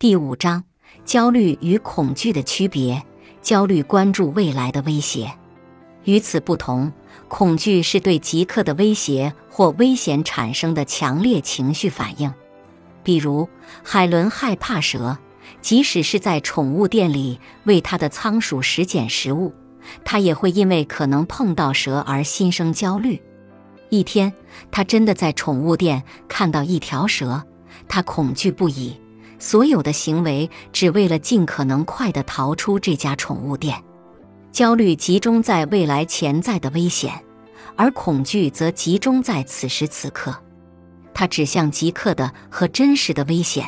第五章：焦虑与恐惧的区别。焦虑关注未来的威胁，与此不同，恐惧是对即刻的威胁或危险产生的强烈情绪反应。比如，海伦害怕蛇，即使是在宠物店里为他的仓鼠拾捡食物，他也会因为可能碰到蛇而心生焦虑。一天，他真的在宠物店看到一条蛇，他恐惧不已。所有的行为只为了尽可能快地逃出这家宠物店。焦虑集中在未来潜在的危险，而恐惧则集中在此时此刻。它指向即刻的和真实的危险，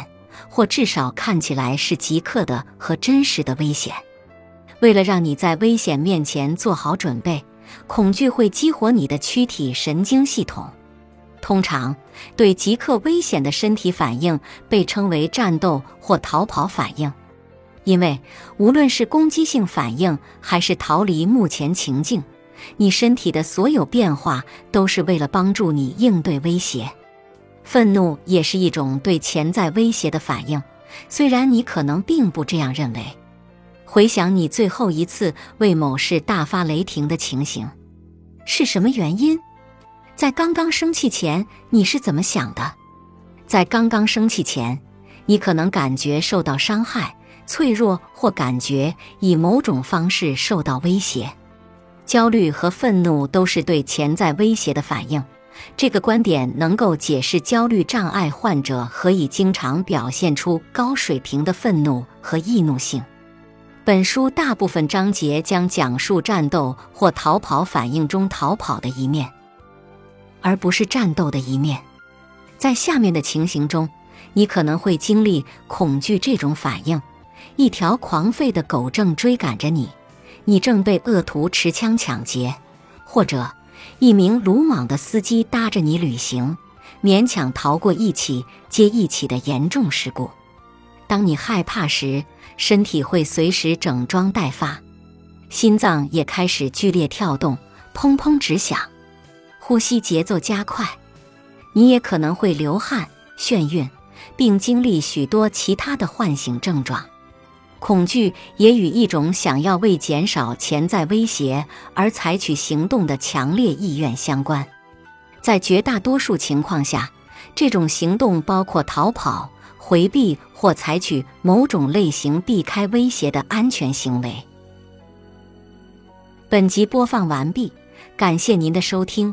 或至少看起来是即刻的和真实的危险。为了让你在危险面前做好准备，恐惧会激活你的躯体神经系统。通常，对即刻危险的身体反应被称为战斗或逃跑反应，因为无论是攻击性反应还是逃离目前情境，你身体的所有变化都是为了帮助你应对威胁。愤怒也是一种对潜在威胁的反应，虽然你可能并不这样认为。回想你最后一次为某事大发雷霆的情形，是什么原因？在刚刚生气前，你是怎么想的？在刚刚生气前，你可能感觉受到伤害、脆弱，或感觉以某种方式受到威胁。焦虑和愤怒都是对潜在威胁的反应。这个观点能够解释焦虑障碍患者何以经常表现出高水平的愤怒和易怒性。本书大部分章节将讲述战斗或逃跑反应中逃跑的一面。而不是战斗的一面，在下面的情形中，你可能会经历恐惧这种反应：一条狂吠的狗正追赶着你，你正被恶徒持枪抢劫，或者一名鲁莽的司机搭着你旅行，勉强逃过一起接一起的严重事故。当你害怕时，身体会随时整装待发，心脏也开始剧烈跳动，砰砰直响。呼吸节奏加快，你也可能会流汗、眩晕，并经历许多其他的唤醒症状。恐惧也与一种想要为减少潜在威胁而采取行动的强烈意愿相关。在绝大多数情况下，这种行动包括逃跑、回避或采取某种类型避开威胁的安全行为。本集播放完毕，感谢您的收听。